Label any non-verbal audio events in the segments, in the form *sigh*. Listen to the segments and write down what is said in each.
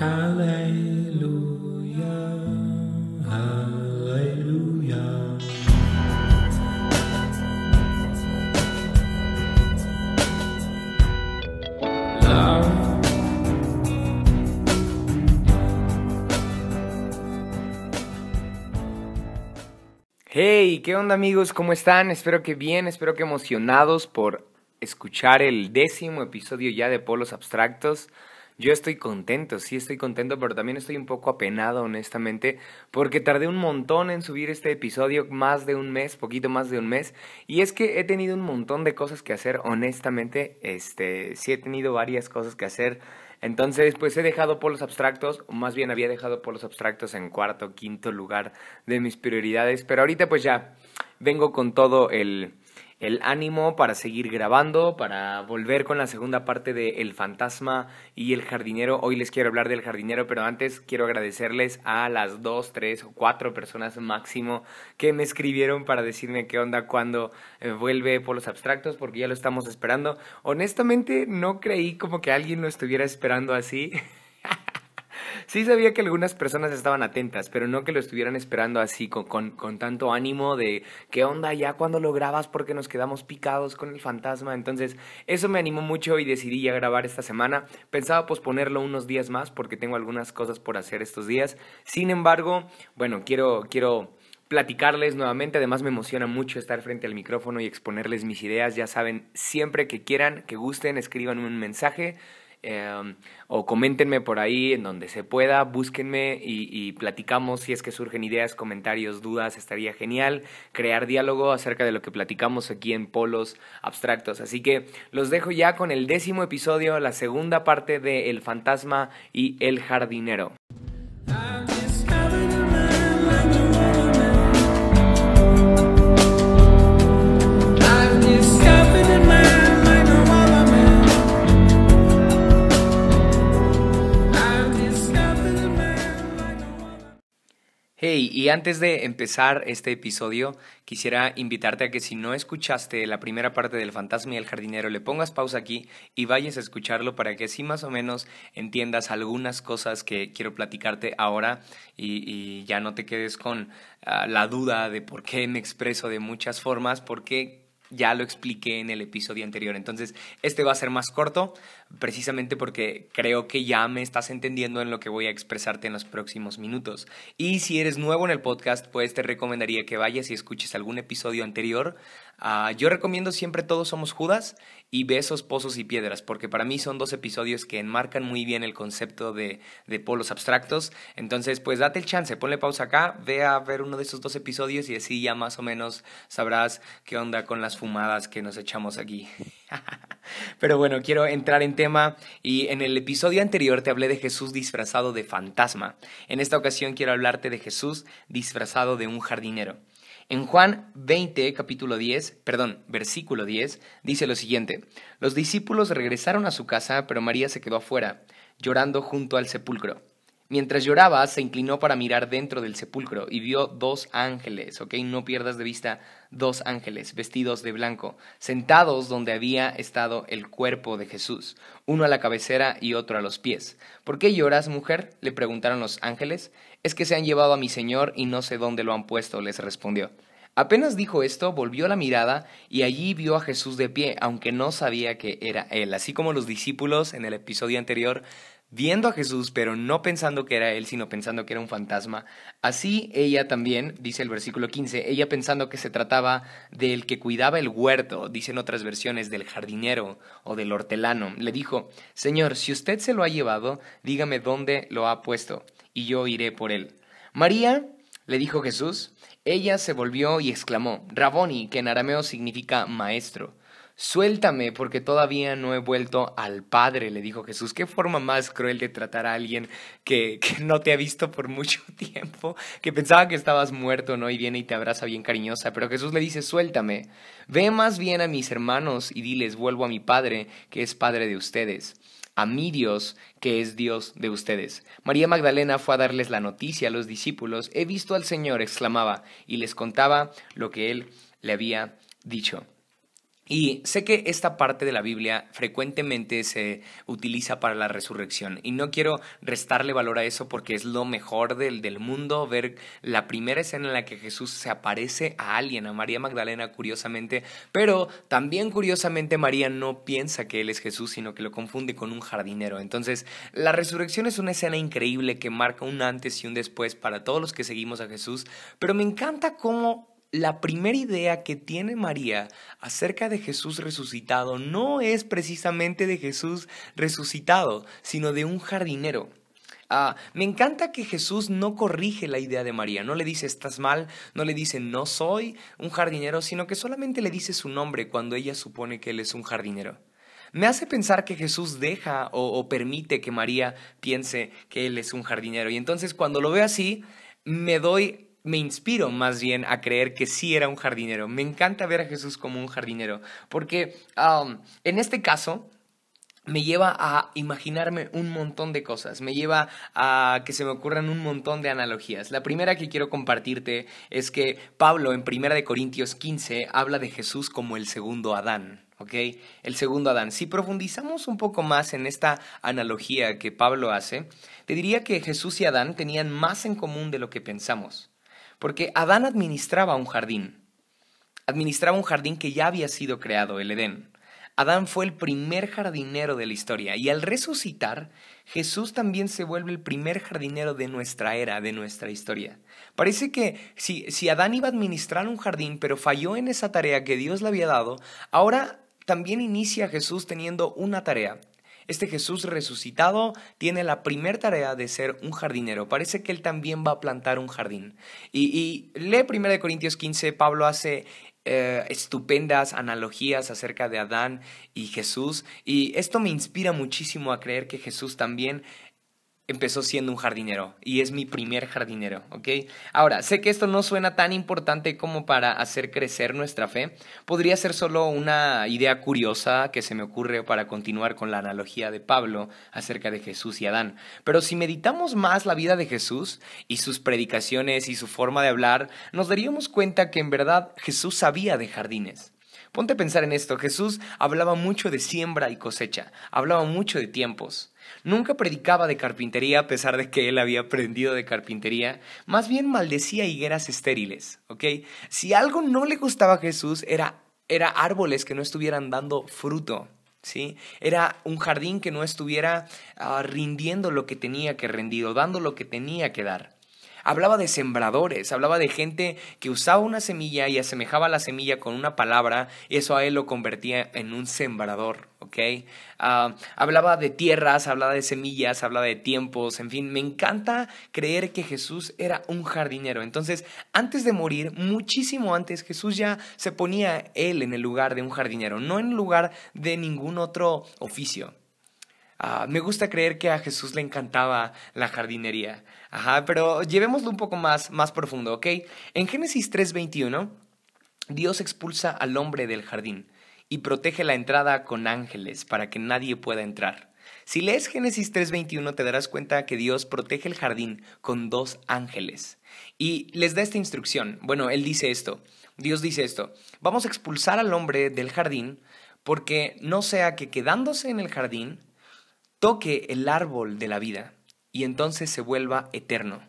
Hey, ¿qué onda amigos? ¿Cómo están? Espero que bien, espero que emocionados por escuchar el décimo episodio ya de Polos Abstractos. Yo estoy contento, sí estoy contento, pero también estoy un poco apenado, honestamente, porque tardé un montón en subir este episodio, más de un mes, poquito más de un mes, y es que he tenido un montón de cosas que hacer, honestamente, este, sí he tenido varias cosas que hacer entonces, pues he dejado polos abstractos, o más bien había dejado polos abstractos en cuarto, quinto lugar de mis prioridades, pero ahorita pues ya vengo con todo el, el ánimo para seguir grabando, para volver con la segunda parte de El fantasma y el jardinero. Hoy les quiero hablar del jardinero, pero antes quiero agradecerles a las dos, tres o cuatro personas máximo que me escribieron para decirme qué onda cuando eh, vuelve por los abstractos, porque ya lo estamos esperando. Honestamente, no creí como que alguien lo estuviera esperando así. *laughs* Sí sabía que algunas personas estaban atentas, pero no que lo estuvieran esperando así con, con, con tanto ánimo de qué onda ya cuando lo grabas porque nos quedamos picados con el fantasma. Entonces eso me animó mucho y decidí ya grabar esta semana. Pensaba posponerlo unos días más porque tengo algunas cosas por hacer estos días. Sin embargo, bueno, quiero, quiero platicarles nuevamente. Además me emociona mucho estar frente al micrófono y exponerles mis ideas. Ya saben, siempre que quieran, que gusten, escriban un mensaje. Em, o coméntenme por ahí en donde se pueda, búsquenme y, platicamos si es que surgen ideas, comentarios, dudas, estaría genial crear diálogo acerca de lo que platicamos aquí en Polos Abstractos. Así que los dejo ya con el décimo episodio, la segunda parte de El Fantasma y el Jardinero. Hey, y antes de empezar este episodio, quisiera invitarte a que si no escuchaste la primera parte del fantasma y el jardinero, le pongas pausa aquí y vayas a escucharlo para que así más o menos entiendas algunas cosas que quiero platicarte ahora y, ya no te quedes con uh, la duda de por qué me expreso de muchas formas, porque ya lo expliqué en el episodio anterior. Entonces, este va a ser más corto, precisamente porque creo que ya me estás entendiendo en lo que voy a expresarte en los próximos minutos. Y si eres nuevo en el podcast, pues te recomendaría que vayas y escuches algún episodio anterior. Uh, yo recomiendo siempre Todos Somos Judas y Besos, Pozos y Piedras, porque para mí son dos episodios que enmarcan muy bien el concepto de, de polos abstractos. Entonces, pues date el chance, ponle pausa acá, ve a ver uno de esos dos episodios y así ya más o menos sabrás qué onda con las fumadas que nos echamos aquí. Pero bueno, quiero entrar en tema y en el episodio anterior te hablé de Jesús disfrazado de fantasma. En esta ocasión quiero hablarte de Jesús disfrazado de un jardinero. En Juan 20, capítulo 10, perdón, versículo 10, dice lo siguiente: Los discípulos regresaron a su casa, pero María se quedó afuera, llorando junto al sepulcro. Mientras lloraba, se inclinó para mirar dentro del sepulcro y vio dos ángeles, ¿ok? No pierdas de vista dos ángeles vestidos de blanco, sentados donde había estado el cuerpo de Jesús, uno a la cabecera y otro a los pies. ¿Por qué lloras, mujer? le preguntaron los ángeles. Es que se han llevado a mi Señor y no sé dónde lo han puesto, les respondió. Apenas dijo esto, volvió la mirada y allí vio a Jesús de pie, aunque no sabía que era él. Así como los discípulos en el episodio anterior, viendo a Jesús, pero no pensando que era él, sino pensando que era un fantasma. Así ella también, dice el versículo 15, ella pensando que se trataba del que cuidaba el huerto, dicen otras versiones, del jardinero o del hortelano, le dijo, Señor, si usted se lo ha llevado, dígame dónde lo ha puesto y yo iré por él. María, le dijo Jesús, ella se volvió y exclamó, Raboni, que en arameo significa maestro. Suéltame, porque todavía no he vuelto al Padre, le dijo Jesús. Qué forma más cruel de tratar a alguien que, que, no te ha visto por mucho *laughs* tiempo, que pensaba que estabas muerto, ¿no? Y viene y te abraza bien cariñosa. Pero Jesús le dice, suéltame. Ve más bien a mis hermanos y diles, vuelvo a mi Padre, que es Padre de ustedes a mi Dios, que es Dios de ustedes. María Magdalena fue a darles la noticia a los discípulos. He visto al Señor, exclamaba, y les contaba lo que él le había dicho. Y sé que esta parte de la Biblia frecuentemente se utiliza para la resurrección y no quiero restarle valor a eso porque es lo mejor del, del, mundo ver la primera escena en la que Jesús se aparece a alguien, a María Magdalena curiosamente, pero también curiosamente María no piensa que Él es Jesús, sino que lo confunde con un jardinero. Entonces, la resurrección es una escena increíble que marca un antes y un después para todos los que seguimos a Jesús, pero me encanta cómo la primera idea que tiene María acerca de Jesús resucitado no es precisamente de Jesús resucitado, sino de un jardinero. Ah, me encanta que Jesús no corrige la idea de María, no le dice estás mal, no le dice no soy un jardinero, sino que solamente le dice su nombre cuando ella supone que él es un jardinero. Me hace pensar que Jesús deja o, o permite que María piense que él es un jardinero. Y entonces cuando lo veo así, me doy me inspiro más bien a creer que sí era un jardinero. Me encanta ver a Jesús como un jardinero, porque um, en este caso me lleva a imaginarme un montón de cosas, me lleva a que se me ocurran un montón de analogías. La primera que quiero compartirte es que Pablo en 1 Corintios 15 habla de Jesús como el segundo Adán. ¿ok? El segundo Adán. Si profundizamos un poco más en esta analogía que Pablo hace, te diría que Jesús y Adán tenían más en común de lo que pensamos. Porque Adán administraba un jardín. Administraba un jardín que ya había sido creado, el Edén. Adán fue el primer jardinero de la historia y al resucitar, Jesús también se vuelve el primer jardinero de nuestra era, de nuestra historia. Parece que si, si Adán iba a administrar un jardín, pero falló en esa tarea que Dios le había dado, ahora también inicia Jesús teniendo una tarea, este Jesús resucitado tiene la primera tarea de ser un jardinero. Parece que él también va a plantar un jardín. Y, y lee 1 Corintios 15, Pablo hace eh, estupendas analogías acerca de Adán y Jesús. Y esto me inspira muchísimo a creer que Jesús también empezó siendo un jardinero y es mi primer jardinero, ¿ok? Ahora, sé que esto no suena tan importante como para hacer crecer nuestra fe. Podría ser solo una idea curiosa que se me ocurre para continuar con la analogía de Pablo acerca de Jesús y Adán. Pero si meditamos más la vida de Jesús y sus predicaciones y su forma de hablar, nos daríamos cuenta que en verdad Jesús sabía de jardines. Ponte a pensar en esto, Jesús hablaba mucho de siembra y cosecha, hablaba mucho de tiempos. Nunca predicaba de carpintería a pesar de que él había aprendido de carpintería, más bien maldecía higueras estériles, ¿ok? Si algo no le gustaba a Jesús era, era árboles que no estuvieran dando fruto, ¿sí? Era un jardín que no estuviera ah, rindiendo lo que tenía que rendir o dando lo que tenía que dar. Hablaba de sembradores, hablaba de gente que usaba una semilla y asemejaba la semilla con una palabra, y eso a él lo convertía en un sembrador, ¿ok? Ah, hablaba de tierras, hablaba de semillas, hablaba de tiempos, en fin, me encanta creer que Jesús era un jardinero. Entonces, antes de morir, muchísimo antes, Jesús ya se ponía él en el lugar de un jardinero, no en lugar de ningún otro oficio. Ah, me gusta creer que a Jesús le encantaba la jardinería. Ajá, pero llevémoslo un poco más, más profundo, ¿ok? En Génesis 3:21, Dios expulsa al hombre del jardín y protege la entrada con ángeles para que nadie pueda entrar. Si lees Génesis 3:21 te darás cuenta que Dios protege el jardín con dos ángeles. Y les da esta instrucción. Bueno, él dice esto. Dios dice esto. Vamos a expulsar al hombre del jardín porque no sea que quedándose en el jardín toque el árbol de la vida y entonces se vuelva eterno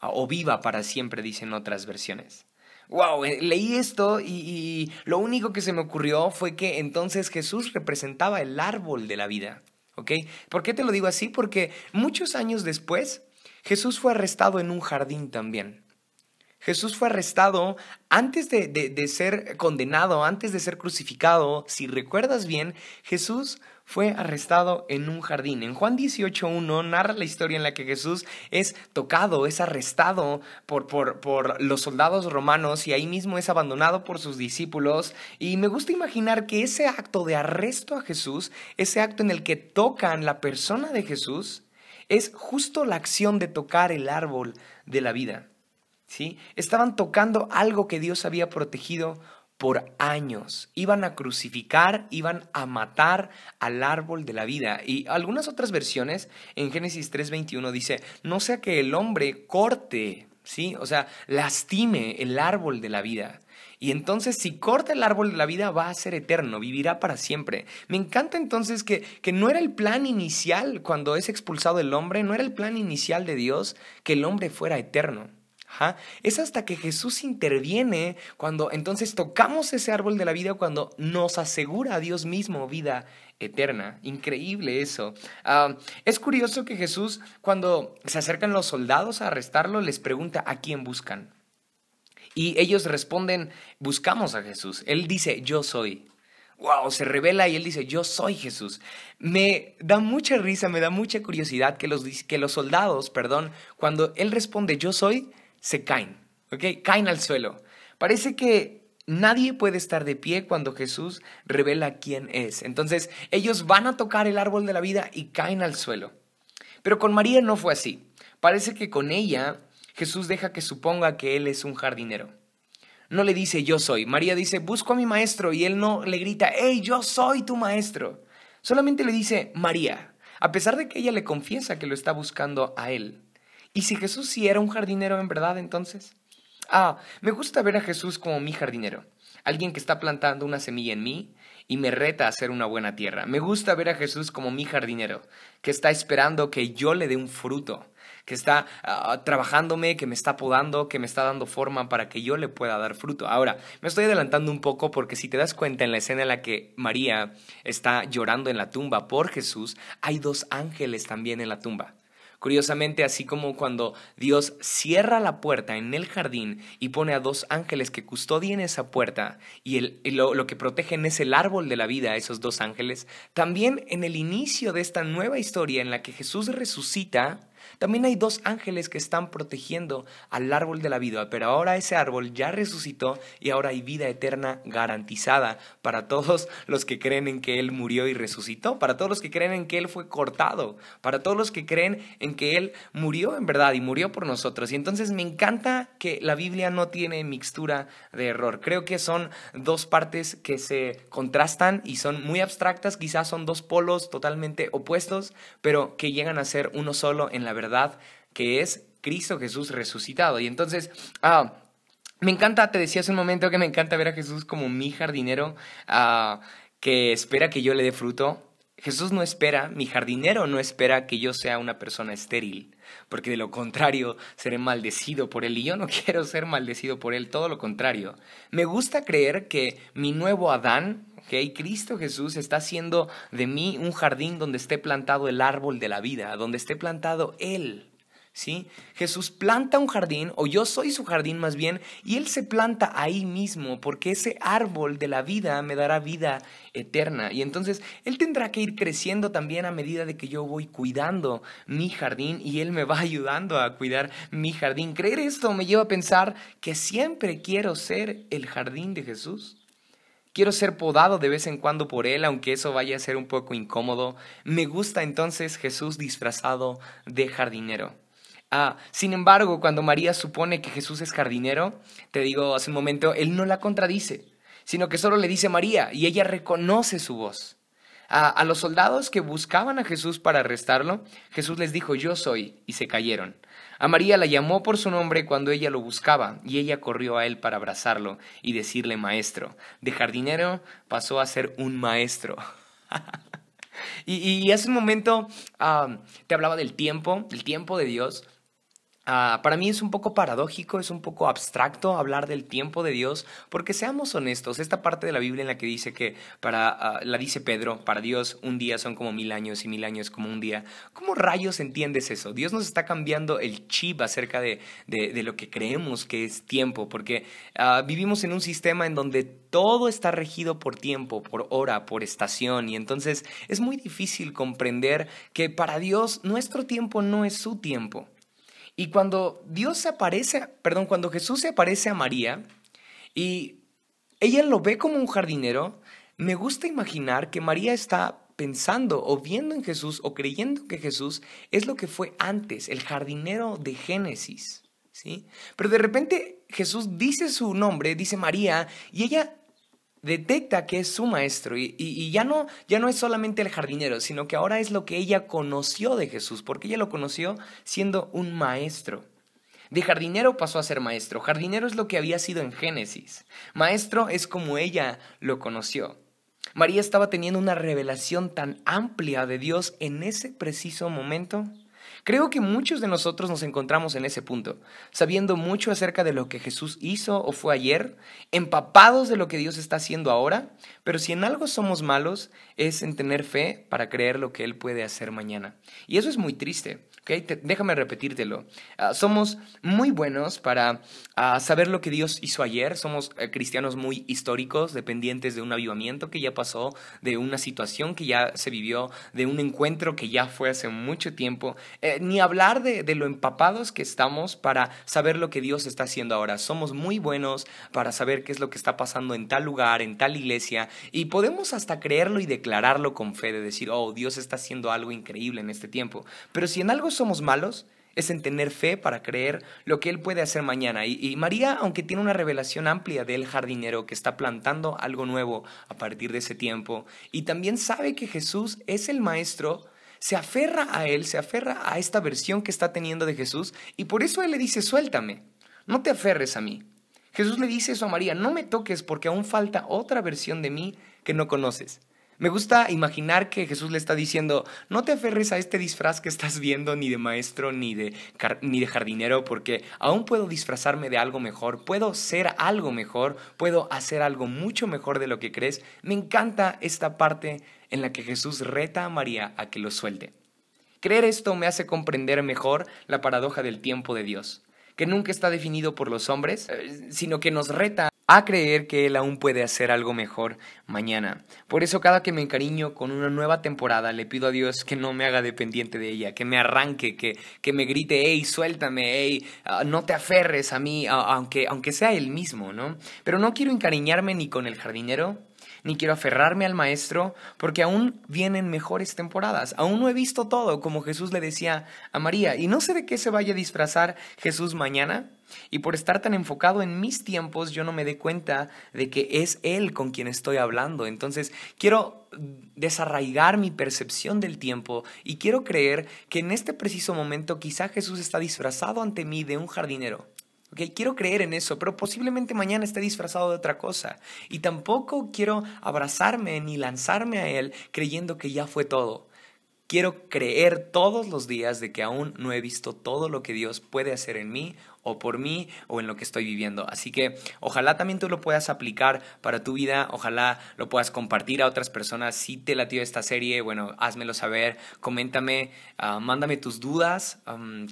o viva para siempre, dicen otras versiones. Wow, eh, leí esto y, lo único que se me ocurrió fue que entonces Jesús representaba el árbol de la vida. ¿Ok? ¿Por qué te lo digo así? Porque muchos años después Jesús fue arrestado en un jardín también. Jesús fue arrestado antes de, de, ser condenado, antes de ser crucificado. Si recuerdas bien, Jesús fue arrestado en un jardín. En Juan 18.1 narra la historia en la que Jesús es tocado, es arrestado por, por, por, los soldados romanos y ahí mismo es abandonado por sus discípulos. Y me gusta imaginar que ese acto de arresto a Jesús, ese acto en el que tocan la persona de Jesús, es justo la acción de tocar el árbol de la vida. Estaban tocando algo que Dios había protegido por años. Iban a crucificar, iban a matar al árbol de la vida. Y algunas otras versiones en Génesis 3:21 dice, no sea que el hombre corte ¿sí? O sea, lastime el árbol de la vida. Y entonces si corta el árbol de la vida va a ser eterno, vivirá para siempre. Me encanta entonces que, que no era el plan inicial cuando es expulsado el hombre, no era el plan inicial de Dios que el hombre fuera eterno. Es hasta que Jesús interviene cuando entonces tocamos ese árbol de la vida, cuando nos asegura a Dios mismo vida eterna. Increíble eso. Es curioso que Jesús, cuando se acercan los soldados a arrestarlo, les pregunta a quién buscan. Y ellos responden, buscamos a Jesús. Él dice, yo soy. Wow, se revela y él dice, yo soy Jesús. Me da mucha risa, me da mucha curiosidad que los, que los soldados, perdón, cuando él responde, yo soy, se caen, ¿ok? Caen al suelo. Parece que nadie puede estar de pie cuando Jesús revela quién es. Entonces, ellos van a tocar el árbol de la vida y caen al suelo. Pero con María no fue así. Parece que con ella Jesús deja que suponga que él es un jardinero. No le dice yo soy. María dice, busco a mi maestro y él no le grita, hey, yo soy tu maestro. Solamente le dice María, a pesar de que ella le confiesa que lo está buscando a él. ¿Y si Jesús sí era un jardinero en verdad entonces? Ah, me gusta ver a Jesús como mi jardinero, alguien que está plantando una semilla en mí y me reta a hacer una buena tierra. Me gusta ver a Jesús como mi jardinero, que está esperando que yo le dé un fruto, que está ah, trabajándome, que me está podando, que me está dando forma para que yo le pueda dar fruto. Ahora, me estoy adelantando un poco porque si te das cuenta en la escena en la que María está llorando en la tumba por Jesús, hay dos ángeles también en la tumba. Curiosamente, así como cuando Dios cierra la puerta en el jardín y pone a dos ángeles que custodien esa puerta y, lo, lo que protegen es el árbol de la vida, esos dos ángeles, también en el inicio de esta nueva historia en la que Jesús resucita, también hay dos ángeles que están protegiendo al árbol de la vida, pero ahora ese árbol ya resucitó y ahora hay vida eterna garantizada para todos los que creen en que Él murió y resucitó, para todos los que creen en que Él fue cortado, para todos los que creen en que Él murió en verdad y murió por nosotros. Y entonces me encanta que la Biblia no tiene mixtura de error. Creo que son dos partes que se contrastan y son muy abstractas, quizás son dos polos totalmente opuestos, pero que llegan a ser uno solo en la verdad que es Cristo Jesús resucitado. Y entonces, ah, me encanta, te decía hace un momento que me encanta ver a Jesús como mi jardinero ah, que espera que yo le dé fruto. Jesús no espera, mi jardinero no espera que yo sea una persona estéril, porque de lo contrario seré maldecido por él y yo no *laughs* quiero ser maldecido por él, todo lo contrario. Me gusta creer que mi nuevo Adán, Cristo Jesús está haciendo de mí un jardín donde esté plantado el árbol de la vida, donde esté plantado Él. ¿Sí? Jesús planta un jardín, o yo soy su jardín más bien, y Él se planta ahí mismo, porque ese árbol de la vida me dará vida eterna. Y entonces Él tendrá que ir creciendo también a medida de que yo voy cuidando mi jardín y Él me va ayudando a cuidar mi jardín. Creer esto me lleva a pensar que siempre quiero ser el jardín de Jesús. Quiero ser podado de vez en cuando por Él, aunque eso vaya a ser un poco incómodo. Me gusta entonces Jesús disfrazado de jardinero. Ah, sin embargo, cuando María supone que Jesús es jardinero, te digo hace un momento, Él no la contradice, sino que solo le dice María y ella reconoce su voz. a los soldados que buscaban a Jesús para arrestarlo, Jesús les dijo, yo soy, y se cayeron. A María la llamó por su nombre cuando ella lo buscaba, y ella corrió a él para abrazarlo y decirle maestro. De jardinero pasó a ser un maestro. *laughs* y, hace un momento ah, te hablaba del tiempo, del tiempo de Dios. Ah, para mí es un poco paradójico, es un poco abstracto hablar del tiempo de Dios, porque seamos honestos, esta parte de la Biblia en la que dice que para, ah, la dice Pedro, para Dios un día son como mil años y mil años como un día. ¿Cómo rayos entiendes eso? Dios nos está cambiando el chip acerca de, de, lo que creemos que es tiempo, porque ah, vivimos en un sistema en donde todo está regido por tiempo, por hora, por estación, y entonces es muy difícil comprender que para Dios nuestro tiempo no es su tiempo. Y cuando Dios se aparece, perdón, cuando Jesús se aparece a María y ella lo ve como un jardinero, me gusta imaginar que María está pensando o viendo en Jesús o creyendo que Jesús es lo que fue antes, el jardinero de Génesis. ¿sí? Pero de repente Jesús dice su nombre, dice María, y ella detecta que es su maestro y, ya, no, ya no es solamente el jardinero, sino que ahora es lo que ella conoció de Jesús, porque ella lo conoció siendo un maestro. De jardinero pasó a ser maestro. Jardinero es lo que había sido en Génesis. Maestro es como ella lo conoció. María estaba teniendo una revelación tan amplia de Dios en ese preciso momento. Creo que muchos de nosotros nos encontramos en ese punto, sabiendo mucho acerca de lo que Jesús hizo o fue ayer, empapados de lo que Dios está haciendo ahora, pero si en algo somos malos es en tener fe para creer lo que Él puede hacer mañana. Y eso es muy triste déjame repetírtelo. Ah, somos muy buenos para ah, saber lo que Dios hizo ayer. Somos eh, cristianos muy históricos, dependientes de un avivamiento que ya pasó, de una situación que ya se vivió, de un encuentro que ya fue hace mucho tiempo. Eh, ni hablar de, de lo empapados que estamos para saber lo que Dios está haciendo ahora. Somos muy buenos para saber qué es lo que está pasando en tal lugar, en tal iglesia. Y podemos hasta creerlo y declararlo con fe, de decir, oh, Dios está haciendo algo increíble en este tiempo. Pero si en algo somos malos es en tener fe para creer lo que Él puede hacer mañana. Y, María, aunque tiene una revelación amplia del jardinero que está plantando algo nuevo a partir de ese tiempo, y también sabe que Jesús es el Maestro, se aferra a Él, se aferra a esta versión que está teniendo de Jesús, y por eso Él le dice, suéltame, no te aferres a mí. Jesús le dice eso a María, no me toques porque aún falta otra versión de mí que no conoces. Me gusta imaginar que Jesús le está diciendo, no te aferres a este disfraz que estás viendo ni de maestro ni de, ni de jardinero, porque aún puedo disfrazarme de algo mejor, puedo ser algo mejor, puedo hacer algo mucho mejor de lo que crees. Me encanta esta parte en la que Jesús reta a María a que lo suelte. Creer esto me hace comprender mejor la paradoja del tiempo de Dios, que nunca está definido por los hombres, eh, sino que nos reta a creer que Él aún puede hacer algo mejor mañana. Por eso cada que me encariño con una nueva temporada le pido a Dios que no me haga dependiente de ella, que me arranque, que, que me grite, hey, suéltame, hey, ah, no te aferres a mí, aunque, aunque sea Él mismo, ¿no? Pero no quiero encariñarme ni con el jardinero, ni quiero aferrarme al maestro, porque aún vienen mejores temporadas. Aún no he visto todo, como Jesús le decía a María, y no sé de qué se vaya a disfrazar Jesús mañana. Y por estar tan enfocado en mis tiempos, yo no me dé cuenta de que es Él con quien estoy hablando. Entonces, quiero desarraigar mi percepción del tiempo y quiero creer que en este preciso momento quizá Jesús está disfrazado ante mí de un jardinero quiero creer en eso, pero posiblemente mañana esté disfrazado de otra cosa. Y tampoco quiero abrazarme ni lanzarme a Él creyendo que ya fue todo. Quiero creer todos los días de que aún no he visto todo lo que Dios puede hacer en mí o por mí o en lo que estoy viviendo. Así que ojalá también tú lo puedas aplicar para tu vida, ojalá lo puedas compartir a otras personas. Si te latió esta serie, bueno, házmelo saber, coméntame, ah, mándame tus dudas,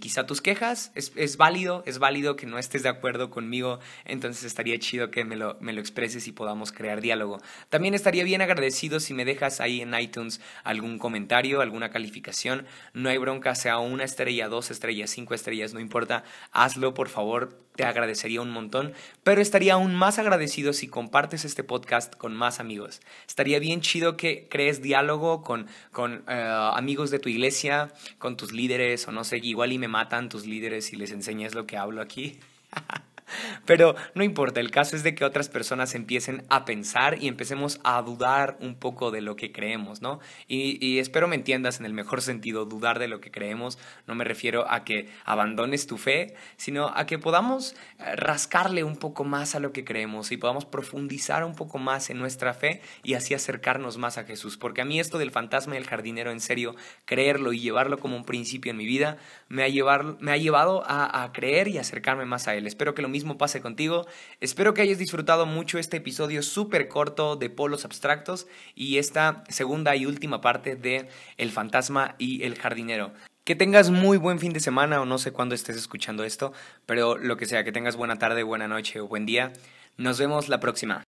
quizá tus quejas. Es, es, válido, es válido que no estés de acuerdo conmigo, entonces estaría chido que me lo, me lo expreses y podamos crear diálogo. También estaría bien agradecido si me dejas ahí en iTunes algún comentario, alguna calificación. No hay bronca, sea una estrella, dos estrellas, cinco estrellas, no importa, hazlo por favor, te agradecería un montón, pero estaría aún más agradecido si compartes este podcast con más amigos. Estaría bien chido que crees diálogo con, con eh, amigos de tu iglesia, con tus líderes, o no sé, igual y me matan tus líderes y les enseñas lo que hablo aquí. *laughs* Pero no importa, el caso es de que otras personas empiecen a pensar y empecemos a dudar un poco de lo que creemos, ¿no? Y, espero me entiendas en el mejor sentido, dudar de lo que creemos. No me refiero a que abandones tu fe, sino a que podamos eh, rascarle un poco más a lo que creemos y podamos profundizar un poco más en nuestra fe y así acercarnos más a Jesús. Porque a mí esto del fantasma del jardinero, en serio, creerlo y llevarlo como un principio en mi vida, me ha, me ha llevado a, a creer y acercarme más a Él. Espero que lo mismo pase contigo. Espero que hayas disfrutado mucho este episodio súper corto de Polos Abstractos y esta segunda y última parte de El fantasma y el jardinero. Que tengas muy buen fin de semana o no sé cuándo estés escuchando esto, pero lo que sea, que tengas buena tarde, buena noche o buen día. Nos vemos la próxima.